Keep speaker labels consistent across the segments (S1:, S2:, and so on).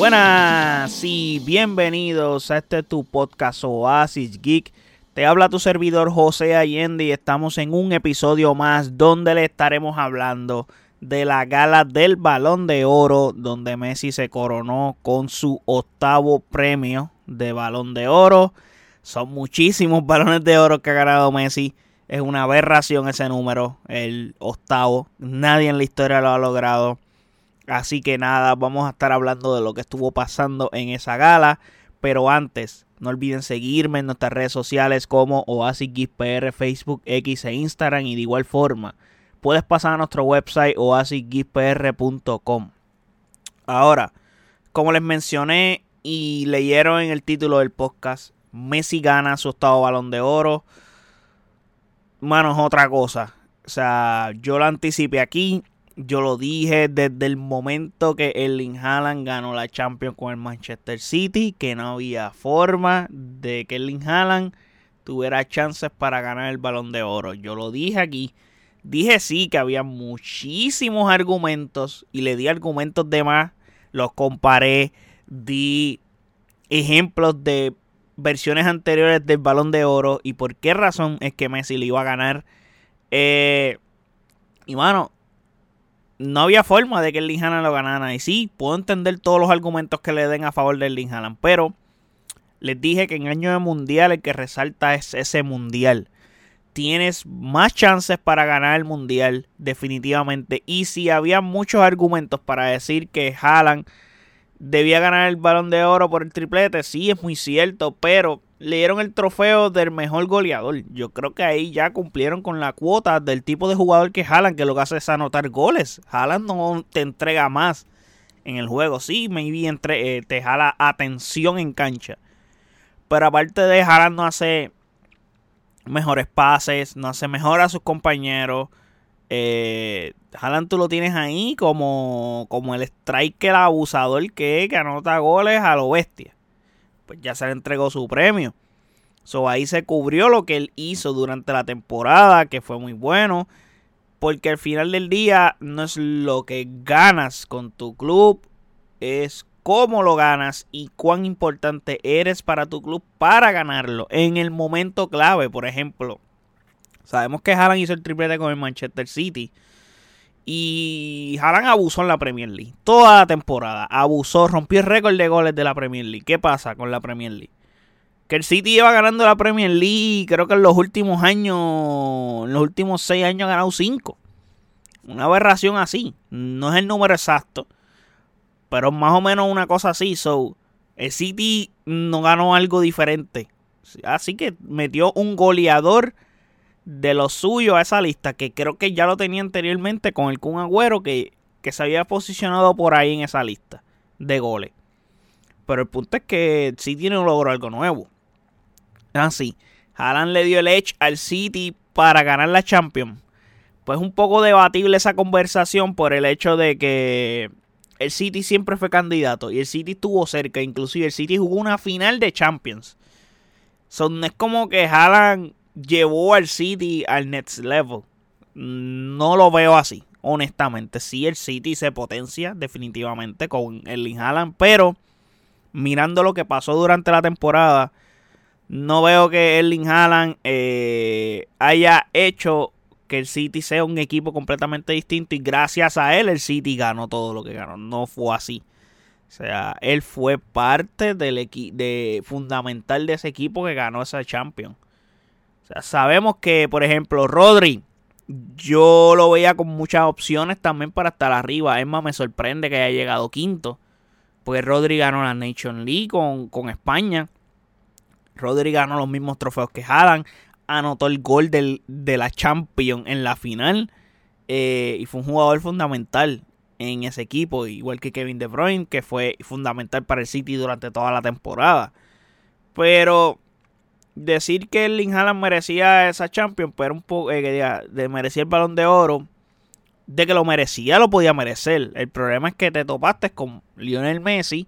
S1: Buenas y bienvenidos a este tu podcast Oasis Geek. Te habla tu servidor José Allende y estamos en un episodio más donde le estaremos hablando de la gala del Balón de Oro, donde Messi se coronó con su octavo premio de Balón de Oro. Son muchísimos balones de oro que ha ganado Messi. Es una aberración ese número, el octavo. Nadie en la historia lo ha logrado. Así que nada, vamos a estar hablando de lo que estuvo pasando en esa gala. Pero antes, no olviden seguirme en nuestras redes sociales como OasisGizPR, Facebook, X e Instagram. Y de igual forma, puedes pasar a nuestro website oasisgizpr.com. Ahora, como les mencioné y leyeron en el título del podcast, Messi gana su octavo balón de oro. Mano, es otra cosa. O sea, yo lo anticipé aquí. Yo lo dije desde el momento que Erling Haaland ganó la Champions con el Manchester City, que no había forma de que Erling Haaland tuviera chances para ganar el balón de oro. Yo lo dije aquí. Dije sí que había muchísimos argumentos y le di argumentos de más. Los comparé, di ejemplos de versiones anteriores del balón de oro y por qué razón es que Messi le iba a ganar. Eh, y mano, no había forma de que el Haaland lo ganara. Y sí, puedo entender todos los argumentos que le den a favor del Haaland, pero les dije que en año de mundial el que resalta es ese mundial. Tienes más chances para ganar el mundial, definitivamente. Y si había muchos argumentos para decir que Haaland debía ganar el balón de oro por el triplete, sí, es muy cierto, pero le dieron el trofeo del mejor goleador. Yo creo que ahí ya cumplieron con la cuota del tipo de jugador que jalan, que lo que hace es anotar goles. Jalan no te entrega más en el juego, sí, maybe entre, eh, te jala atención en cancha. Pero aparte de Haaland no hace mejores pases, no hace mejor a sus compañeros. Eh, Haaland tú lo tienes ahí como, como el striker abusador que, que anota goles a lo bestia. Pues ya se le entregó su premio. So, ahí se cubrió lo que él hizo durante la temporada, que fue muy bueno. Porque al final del día no es lo que ganas con tu club, es cómo lo ganas y cuán importante eres para tu club para ganarlo en el momento clave. Por ejemplo, Sabemos que Haaland hizo el triplete con el Manchester City. Y Haaland abusó en la Premier League. Toda la temporada. Abusó, rompió el récord de goles de la Premier League. ¿Qué pasa con la Premier League? Que el City lleva ganando la Premier League. Creo que en los últimos años. En los últimos seis años ha ganado cinco. Una aberración así. No es el número exacto. Pero más o menos una cosa así. So, el City no ganó algo diferente. Así que metió un goleador de lo suyo a esa lista, que creo que ya lo tenía anteriormente con el Kun Agüero, que, que se había posicionado por ahí en esa lista de goles. Pero el punto es que City no logró algo nuevo. Así, ah, Haaland le dio el edge al City para ganar la Champions. Pues un poco debatible esa conversación por el hecho de que el City siempre fue candidato y el City estuvo cerca. Inclusive el City jugó una final de Champions. Son, es como que Haaland llevó al City al next level. No lo veo así, honestamente. Sí, el City se potencia definitivamente con el Haaland, pero mirando lo que pasó durante la temporada, no veo que Erling Haaland eh, haya hecho que el City sea un equipo completamente distinto y gracias a él el City ganó todo lo que ganó. No fue así. O sea, él fue parte del de fundamental de ese equipo que ganó esa Champions sabemos que, por ejemplo, Rodri, yo lo veía con muchas opciones también para estar arriba. Es más, me sorprende que haya llegado quinto. Porque Rodri ganó la Nation League con, España. Rodri ganó los mismos trofeos que Haaland. Anotó el gol de la Champions en la final. Eh, y fue un jugador fundamental en ese equipo. Igual que Kevin De Bruyne, que fue fundamental para el City durante toda la temporada. Pero decir que el Haaland merecía esa Champions, pero un poco eh, de merecía el balón de oro, de que lo merecía, lo podía merecer. El problema es que te topaste con Lionel Messi,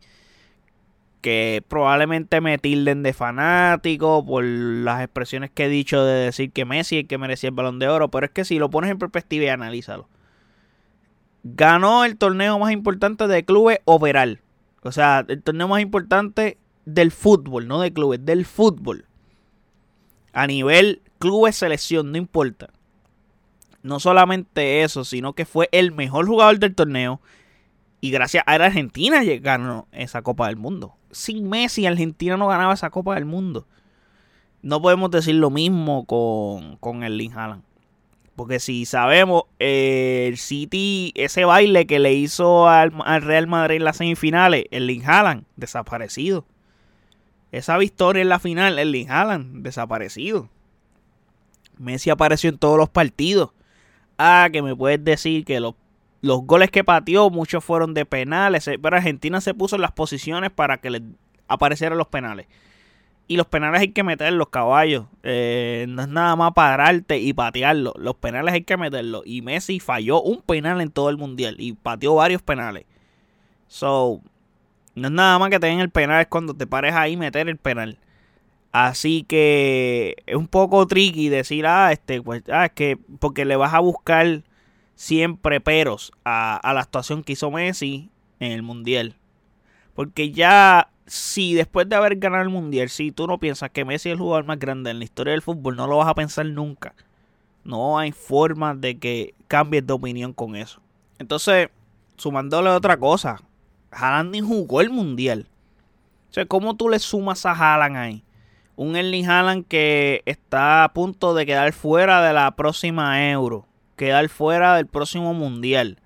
S1: que probablemente me tilden de fanático por las expresiones que he dicho de decir que Messi es el que merecía el balón de oro, pero es que si lo pones en perspectiva y analízalo. Ganó el torneo más importante de clubes overall. O sea, el torneo más importante del fútbol, no de clubes, del fútbol. A nivel clubes, selección, no importa. No solamente eso, sino que fue el mejor jugador del torneo. Y gracias a Argentina ganó esa Copa del Mundo. Sin Messi, Argentina no ganaba esa Copa del Mundo. No podemos decir lo mismo con, con el Lin Haaland. Porque si sabemos, eh, el City, ese baile que le hizo al, Real Madrid en las semifinales, el Lin Haaland, desaparecido. Esa victoria en la final, el Lin Haaland, desaparecido. Messi apareció en todos los partidos. Ah, que me puedes decir que los, los goles que pateó, muchos fueron de penales. Eh, pero Argentina se puso en las posiciones para que le aparecieran los penales. Y los penales hay que meter los caballos. Eh, no es nada más pararte y patearlo. Los penales hay que meterlos. Y Messi falló un penal en todo el mundial. Y pateó varios penales. So, no es nada más que tener el penal. Es cuando te pares ahí meter el penal. Así que es un poco tricky decir, ah, este, pues, ah, es que porque le vas a buscar siempre peros a, a la actuación que hizo Messi en el mundial. Porque ya si después de haber ganado el mundial, si tú no piensas que Messi es el jugador más grande en la historia del fútbol, no lo vas a pensar nunca. No hay forma de que cambies de opinión con eso. Entonces, sumándole otra cosa, Haaland ni jugó el mundial. O sea, ¿cómo tú le sumas a Haaland ahí? Un Erling Haaland que está a punto de quedar fuera de la próxima Euro. Quedar fuera del próximo mundial.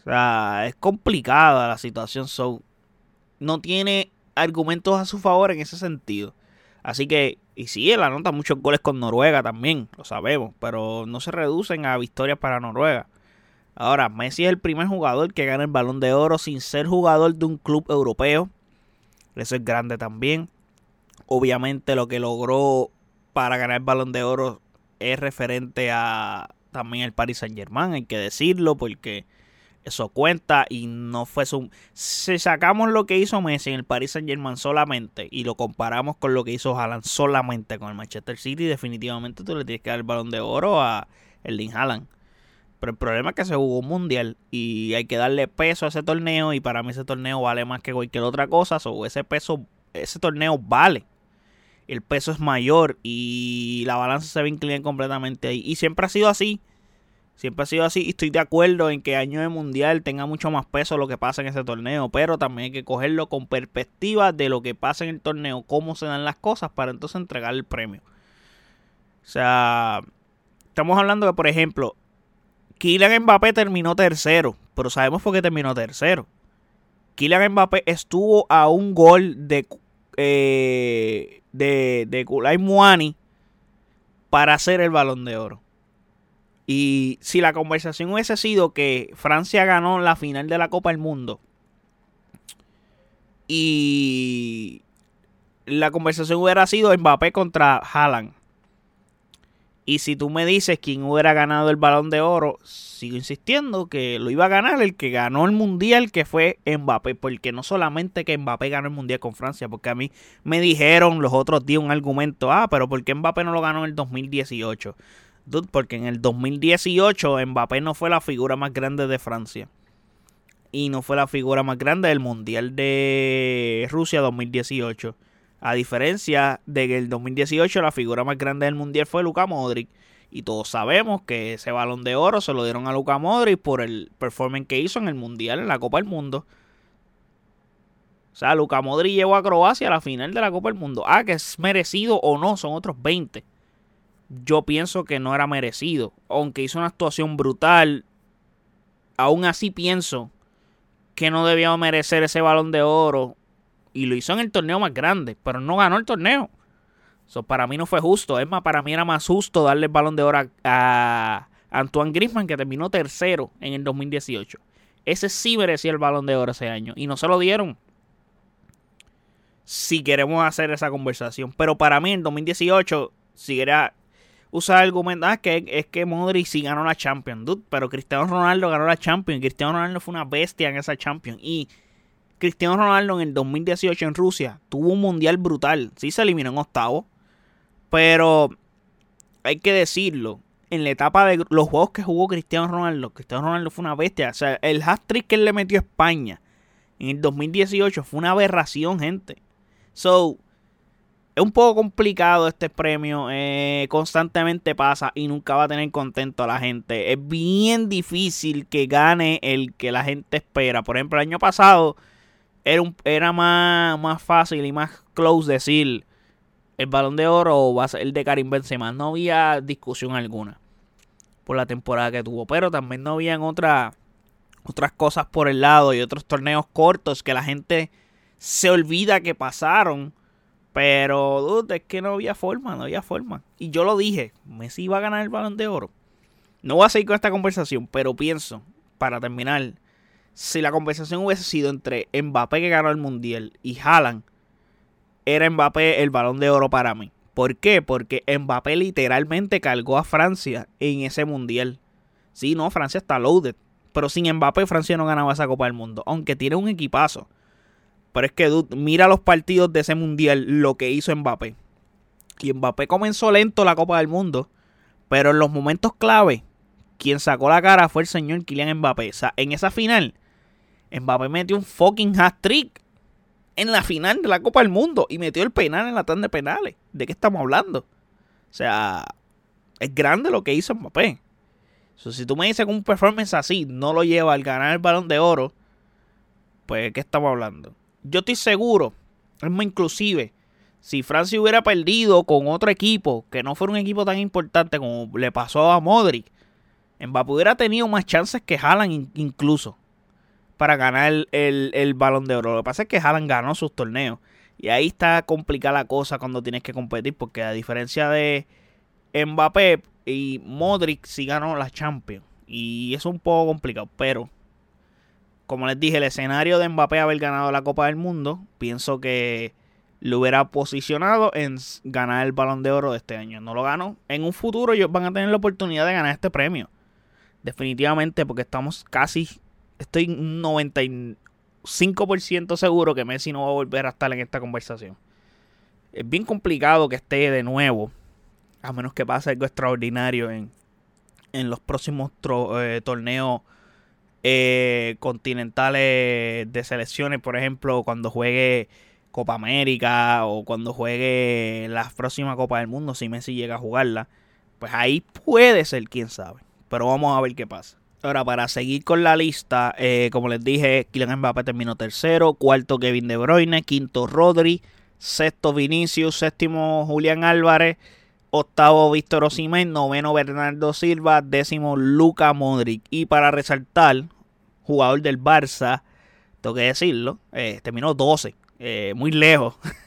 S1: O sea, es complicada la situación. So, no tiene argumentos a su favor en ese sentido. Así que, y sí, él anota muchos goles con Noruega también, lo sabemos, pero no se reducen a victorias para Noruega. Ahora, Messi es el primer jugador que gana el balón de oro sin ser jugador de un club europeo. Eso es grande también. Obviamente lo que logró para ganar el balón de oro es referente a también el Paris Saint Germain, hay que decirlo, porque eso cuenta y no fue su... Si sacamos lo que hizo Messi en el Paris Saint Germain solamente y lo comparamos con lo que hizo Haaland solamente con el Manchester City, definitivamente tú le tienes que dar el balón de oro a Erling Haaland. Pero el problema es que se jugó un mundial y hay que darle peso a ese torneo y para mí ese torneo vale más que cualquier otra cosa. Ese peso, ese torneo vale. El peso es mayor y la balanza se va a inclinar completamente ahí. Y siempre ha sido así. Siempre ha sido así y estoy de acuerdo en que año de mundial tenga mucho más peso lo que pasa en ese torneo, pero también hay que cogerlo con perspectiva de lo que pasa en el torneo, cómo se dan las cosas para entonces entregar el premio. O sea, estamos hablando de, por ejemplo, Kylian Mbappé terminó tercero, pero sabemos por qué terminó tercero. Kylian Mbappé estuvo a un gol de eh, de, de Kulay Muani para hacer el balón de oro. Y si la conversación hubiese sido que Francia ganó la final de la Copa del Mundo y la conversación hubiera sido Mbappé contra Haaland. Y si tú me dices quién hubiera ganado el balón de oro, sigo insistiendo que lo iba a ganar el que ganó el mundial, que fue Mbappé. Porque no solamente que Mbappé ganó el mundial con Francia, porque a mí me dijeron los otros días un argumento, ah, pero ¿por qué Mbappé no lo ganó en el 2018? porque en el 2018 Mbappé no fue la figura más grande de Francia. Y no fue la figura más grande del Mundial de Rusia 2018. A diferencia de que el 2018 la figura más grande del Mundial fue Luka Modric. Y todos sabemos que ese balón de oro se lo dieron a Luka Modric por el performance que hizo en el Mundial, en la Copa del Mundo. O sea, Luka Modric llegó a Croacia a la final de la Copa del Mundo. Ah, que es merecido o no, son otros 20 yo pienso que no era merecido. Aunque hizo una actuación brutal, aún así pienso que no debía merecer ese balón de oro. Y lo hizo en el torneo más grande, pero no ganó el torneo. Eso para mí no fue justo. Es más, para mí era más justo darle el balón de oro a, Antoine Griezmann, que terminó tercero en el 2018. Ese sí merecía el balón de oro ese año. Y no se lo dieron. Si queremos hacer esa conversación. Pero para mí en 2018, si era usar argumentos, ah, que es que Modric sí ganó la Champions, dude, pero Cristiano Ronaldo ganó la Champions, Cristiano Ronaldo fue una bestia en esa Champions y Cristiano Ronaldo en el 2018 en Rusia tuvo un mundial brutal, sí se eliminó en octavo, pero hay que decirlo, en la etapa de los juegos que jugó Cristiano Ronaldo, Cristiano Ronaldo fue una bestia, o sea, el hat-trick que él le metió a España En el 2018 fue una aberración, gente. So, es un poco complicado este premio. Eh, constantemente pasa y nunca va a tener contento a la gente. Es bien difícil que gane el que la gente espera. Por ejemplo, el año pasado era, un, era más, más fácil y más close decir el balón de oro va a ser el de Karim Benzema. No había discusión alguna por la temporada que tuvo. Pero también no habían otra, otras cosas por el lado y otros torneos cortos que la gente se olvida que pasaron pero, dude, es que no había forma, no había forma. Y yo lo dije, Messi iba a ganar el balón de oro. No voy a seguir con esta conversación, pero pienso, para terminar, si la conversación hubiese sido entre Mbappé que ganó el Mundial y Haaland, era Mbappé el balón de oro para mí. ¿Por qué? Porque Mbappé literalmente cargó a Francia en ese Mundial. Sí, no, Francia está loaded. Pero sin Mbappé Francia no ganaba esa Copa del Mundo. Aunque tiene un equipazo. Pero es que, mira los partidos de ese mundial, lo que hizo Mbappé. Y Mbappé comenzó lento la Copa del Mundo. Pero en los momentos clave, quien sacó la cara fue el señor Kylian Mbappé. O sea, en esa final, Mbappé metió un fucking hat-trick en la final de la Copa del Mundo y metió el penal en la tanda de penales. ¿De qué estamos hablando? O sea, es grande lo que hizo Mbappé. si tú me dices que un performance así no lo lleva al ganar el balón de oro, pues ¿de qué estamos hablando? yo estoy seguro, es más inclusive, si Francia hubiera perdido con otro equipo, que no fuera un equipo tan importante como le pasó a Modric, Mbappé hubiera tenido más chances que Haaland incluso para ganar el, el, balón de oro. Lo que pasa es que Haaland ganó sus torneos. Y ahí está complicada la cosa cuando tienes que competir, porque a diferencia de Mbappé y Modric sí ganó la Champions. Y es un poco complicado, pero como les dije, el escenario de Mbappé haber ganado la Copa del Mundo, pienso que lo hubiera posicionado en ganar el balón de oro de este año. No lo ganó. En un futuro ellos van a tener la oportunidad de ganar este premio. Definitivamente, porque estamos casi, estoy 95% seguro que Messi no va a volver a estar en esta conversación. Es bien complicado que esté de nuevo, a menos que pase algo extraordinario en, en los próximos eh, torneos eh, continentales de selecciones, por ejemplo, cuando juegue Copa América o cuando juegue la próxima Copa del Mundo, si Messi llega a jugarla, pues ahí puede ser, quién sabe. Pero vamos a ver qué pasa. Ahora, para seguir con la lista, eh, como les dije, Kylian Mbappé terminó tercero, cuarto Kevin De Bruyne, quinto Rodri, sexto Vinicius, séptimo Julián Álvarez, octavo Víctor Osimhen, noveno Bernardo Silva, décimo Luca Modric. Y para resaltar, jugador del Barça, tengo que decirlo, eh, terminó 12, eh, muy lejos.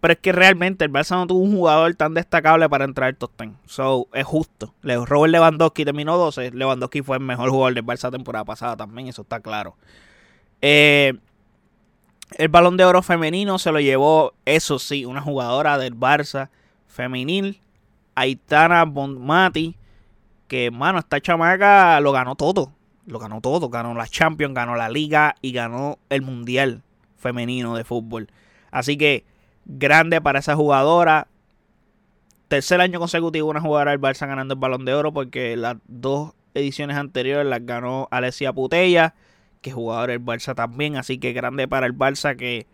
S1: Pero es que realmente el Barça no tuvo un jugador tan destacable para entrar al top 10. So, es justo. Robert Lewandowski terminó 12. Lewandowski fue el mejor jugador del Barça temporada pasada también, eso está claro. Eh, el balón de oro femenino se lo llevó, eso sí, una jugadora del Barça femenil, Aitana Bonmati, que, mano, esta chamaca lo ganó todo lo ganó todo. Ganó la Champions, ganó la Liga y ganó el Mundial femenino de fútbol. Así que grande para esa jugadora. Tercer año consecutivo una jugadora del Barça ganando el balón de oro porque las dos ediciones anteriores las ganó Alessia Putella, que es jugadora del Barça también. Así que grande para el Barça que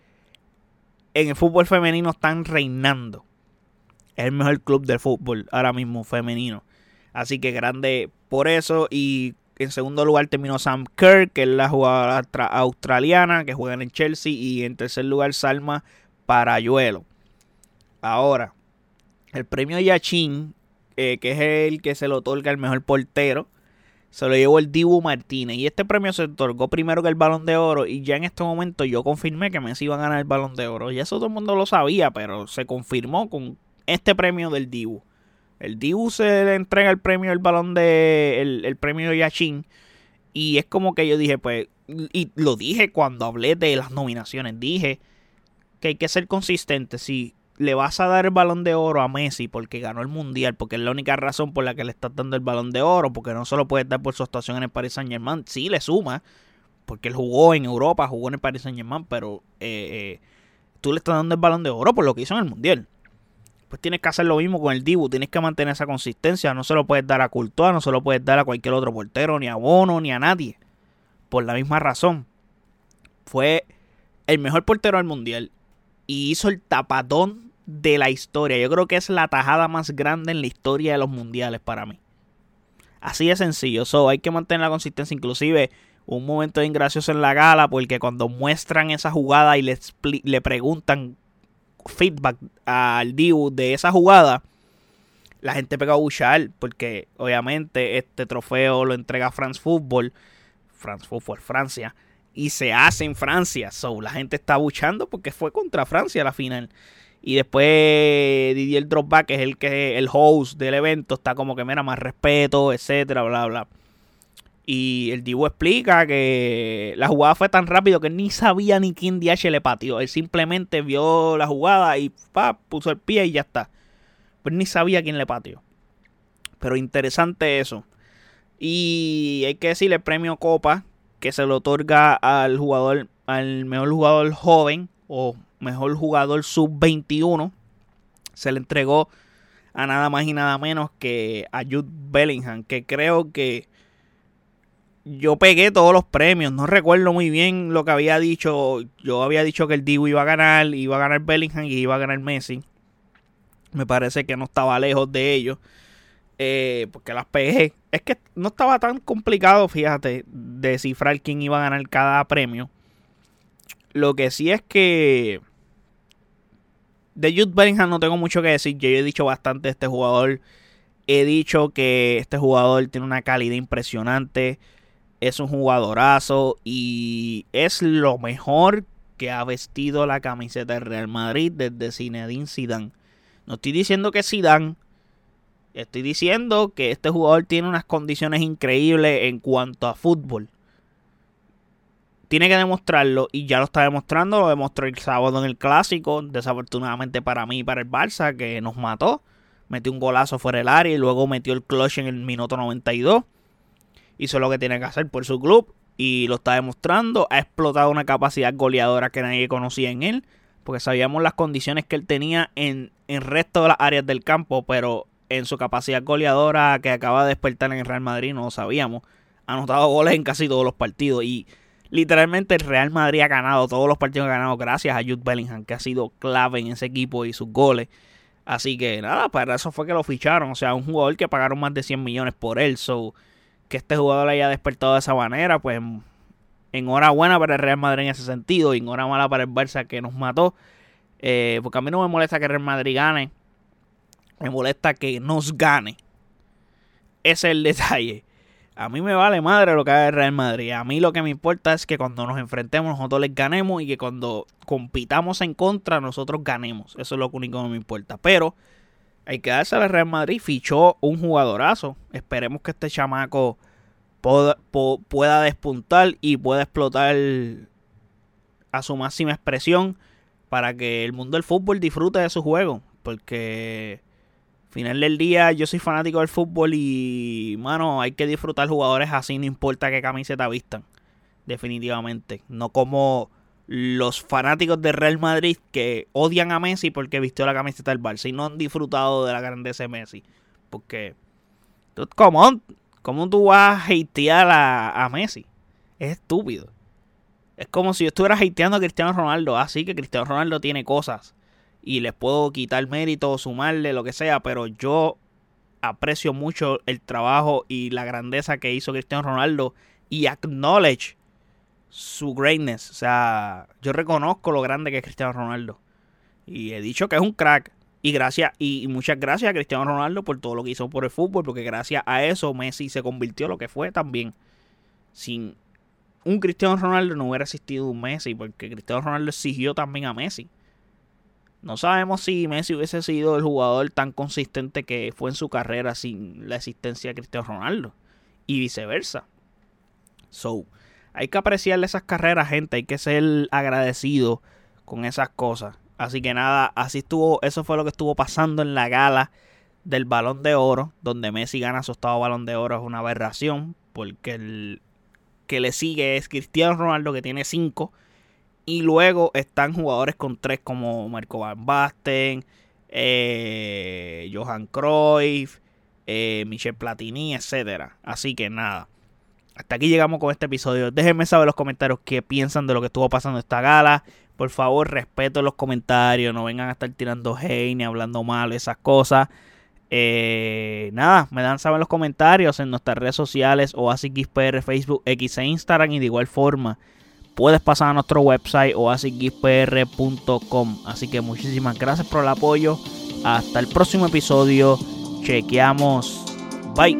S1: en el fútbol femenino están reinando. Es el mejor club del fútbol ahora mismo femenino. Así que grande por eso y en segundo lugar terminó Sam Kerr, que es la jugadora australiana que juega en el Chelsea. Y en tercer lugar Salma Parayuelo. Ahora, el premio Yachin, eh, que es el que se le otorga al mejor portero, se lo llevó el Dibu Martínez. Y este premio se otorgó primero que el Balón de Oro. Y ya en este momento yo confirmé que Messi iba a ganar el Balón de Oro. Y eso todo el mundo lo sabía, pero se confirmó con este premio del Dibu. El Dibu se le entrega el premio el balón de. el, el premio Yachin. Y es como que yo dije, pues. Y lo dije cuando hablé de las nominaciones. Dije que hay que ser consistente. Si le vas a dar el balón de oro a Messi porque ganó el mundial, porque es la única razón por la que le estás dando el balón de oro, porque no solo puedes dar por su actuación en el Paris Saint Germain, sí le suma, porque él jugó en Europa, jugó en el Paris Saint Germain, pero eh, eh, tú le estás dando el balón de oro por lo que hizo en el mundial pues tienes que hacer lo mismo con el Dibu, tienes que mantener esa consistencia, no se lo puedes dar a Courtois, no se lo puedes dar a cualquier otro portero, ni a Bono, ni a nadie, por la misma razón. fue el mejor portero del mundial y hizo el tapadón de la historia. Yo creo que es la tajada más grande en la historia de los mundiales para mí. Así de sencillo. So, hay que mantener la consistencia. Inclusive, un momento ingracioso en la gala, porque cuando muestran esa jugada y le, le preguntan feedback al Dibu de esa jugada, la gente pega a buchar, porque obviamente este trofeo lo entrega France Football, France Football Francia, y se hace en Francia. So, la gente está buchando porque fue contra Francia la final. Y después Didier Dropback, que es el que el host del evento, está como que mira más respeto, etcétera, bla bla. Y el Dibu explica que la jugada fue tan rápido que ni sabía ni quién DH le pateó. Él simplemente vio la jugada y pa, puso el pie y ya está. Pues ni sabía quién le pateó. Pero interesante eso. Y hay que decirle el premio Copa que se le otorga al jugador, al mejor jugador joven o mejor jugador sub-21, se le entregó a nada más y nada menos que a Jude Bellingham, que creo que yo pegué todos los premios, no recuerdo muy bien lo que había dicho, yo había dicho que el Dibu iba a ganar, iba a ganar Bellingham y iba a ganar Messi. Me parece que no estaba lejos de ellos. Eh, porque las pegué. Es que no estaba tan complicado, fíjate, descifrar quién iba a ganar cada premio. Lo que sí es que de Jude Bellingham no tengo mucho que decir. Yo he dicho bastante de este jugador. He dicho que este jugador tiene una calidad impresionante. Es un jugadorazo. Y es lo mejor que ha vestido la camiseta del Real Madrid desde Zinedine Zidane. No estoy diciendo que Zidane. Estoy diciendo que este jugador tiene unas condiciones increíbles en cuanto a fútbol tiene que demostrarlo y ya lo está demostrando. Lo demostró el sábado en el clásico. Desafortunadamente para mí y para el Barça, que nos mató. Metió un golazo fuera del área y luego metió el clutch en el minuto 92. Hizo lo que tiene que hacer por su club y lo está demostrando. Ha explotado una capacidad goleadora que nadie conocía en él. Porque sabíamos las condiciones que él tenía en el resto de las áreas del campo. Pero en su capacidad goleadora que acaba de despertar en el Real Madrid no lo sabíamos. Ha anotado goles en casi todos los partidos. Y literalmente el Real Madrid ha ganado todos los partidos que ha ganado gracias a Jude Bellingham, que ha sido clave en ese equipo y sus goles. Así que nada, para eso fue que lo ficharon. O sea, un jugador que pagaron más de 100 millones por él. So, que este jugador haya despertado de esa manera, pues enhorabuena para el Real Madrid en ese sentido. Y enhorabuena para el Barça que nos mató. Eh, porque a mí no me molesta que el Real Madrid gane. Me molesta que nos gane. Ese es el detalle. A mí me vale madre lo que haga el Real Madrid. A mí lo que me importa es que cuando nos enfrentemos nosotros les ganemos y que cuando compitamos en contra nosotros ganemos. Eso es lo único que me importa. Pero hay que darse al Real Madrid. Fichó un jugadorazo. Esperemos que este chamaco pueda, despuntar y pueda explotar a su máxima expresión para que el mundo del fútbol disfrute de su juego. Porque final del día, yo soy fanático del fútbol y, mano, hay que disfrutar jugadores así, no importa qué camiseta vistan. Definitivamente. No como los fanáticos de Real Madrid que odian a Messi porque vistió la camiseta del Barça y no han disfrutado de la grandeza de Messi. Porque, ¿cómo, cómo tú vas a hatear a, a Messi? Es estúpido. Es como si yo estuviera hateando a Cristiano Ronaldo. Así que Cristiano Ronaldo tiene cosas y les puedo quitar mérito, sumarle, lo que sea, pero yo aprecio mucho el trabajo y la grandeza que hizo Cristiano Ronaldo y acknowledge su greatness. O sea, yo reconozco lo grande que es Cristiano Ronaldo. Y he dicho que es un crack. Y gracias, y muchas gracias a Cristiano Ronaldo por todo lo que hizo por el fútbol, porque gracias a eso Messi se convirtió lo que fue también. Sin un Cristiano Ronaldo no hubiera existido un Messi, porque Cristiano Ronaldo exigió también a Messi. No sabemos si Messi hubiese sido el jugador tan consistente que fue en su carrera sin la existencia de Cristiano Ronaldo. Y viceversa. So, hay que apreciarle esas carreras, gente. Hay que ser agradecido con esas cosas. Así que nada, así estuvo. Eso fue lo que estuvo pasando en la gala del Balón de Oro. Donde Messi gana su octavo Balón de Oro. Es una aberración. Porque el que le sigue es Cristiano Ronaldo, que tiene cinco. Y luego están jugadores con tres como Marco Van Basten, eh, Johan Cruyff, eh, Michel Platini, etc. Así que nada. hasta aquí llegamos con este episodio. Déjenme saber en los comentarios qué piensan de lo que estuvo pasando esta gala. Por favor, respeto los comentarios. No vengan a estar tirando hate hablando mal, esas cosas. Eh, nada, me dan saber en los comentarios en nuestras redes sociales o así Facebook, X e Instagram. Y de igual forma, puedes pasar a nuestro website o Así que muchísimas gracias por el apoyo. Hasta el próximo episodio. Chequeamos. Bye.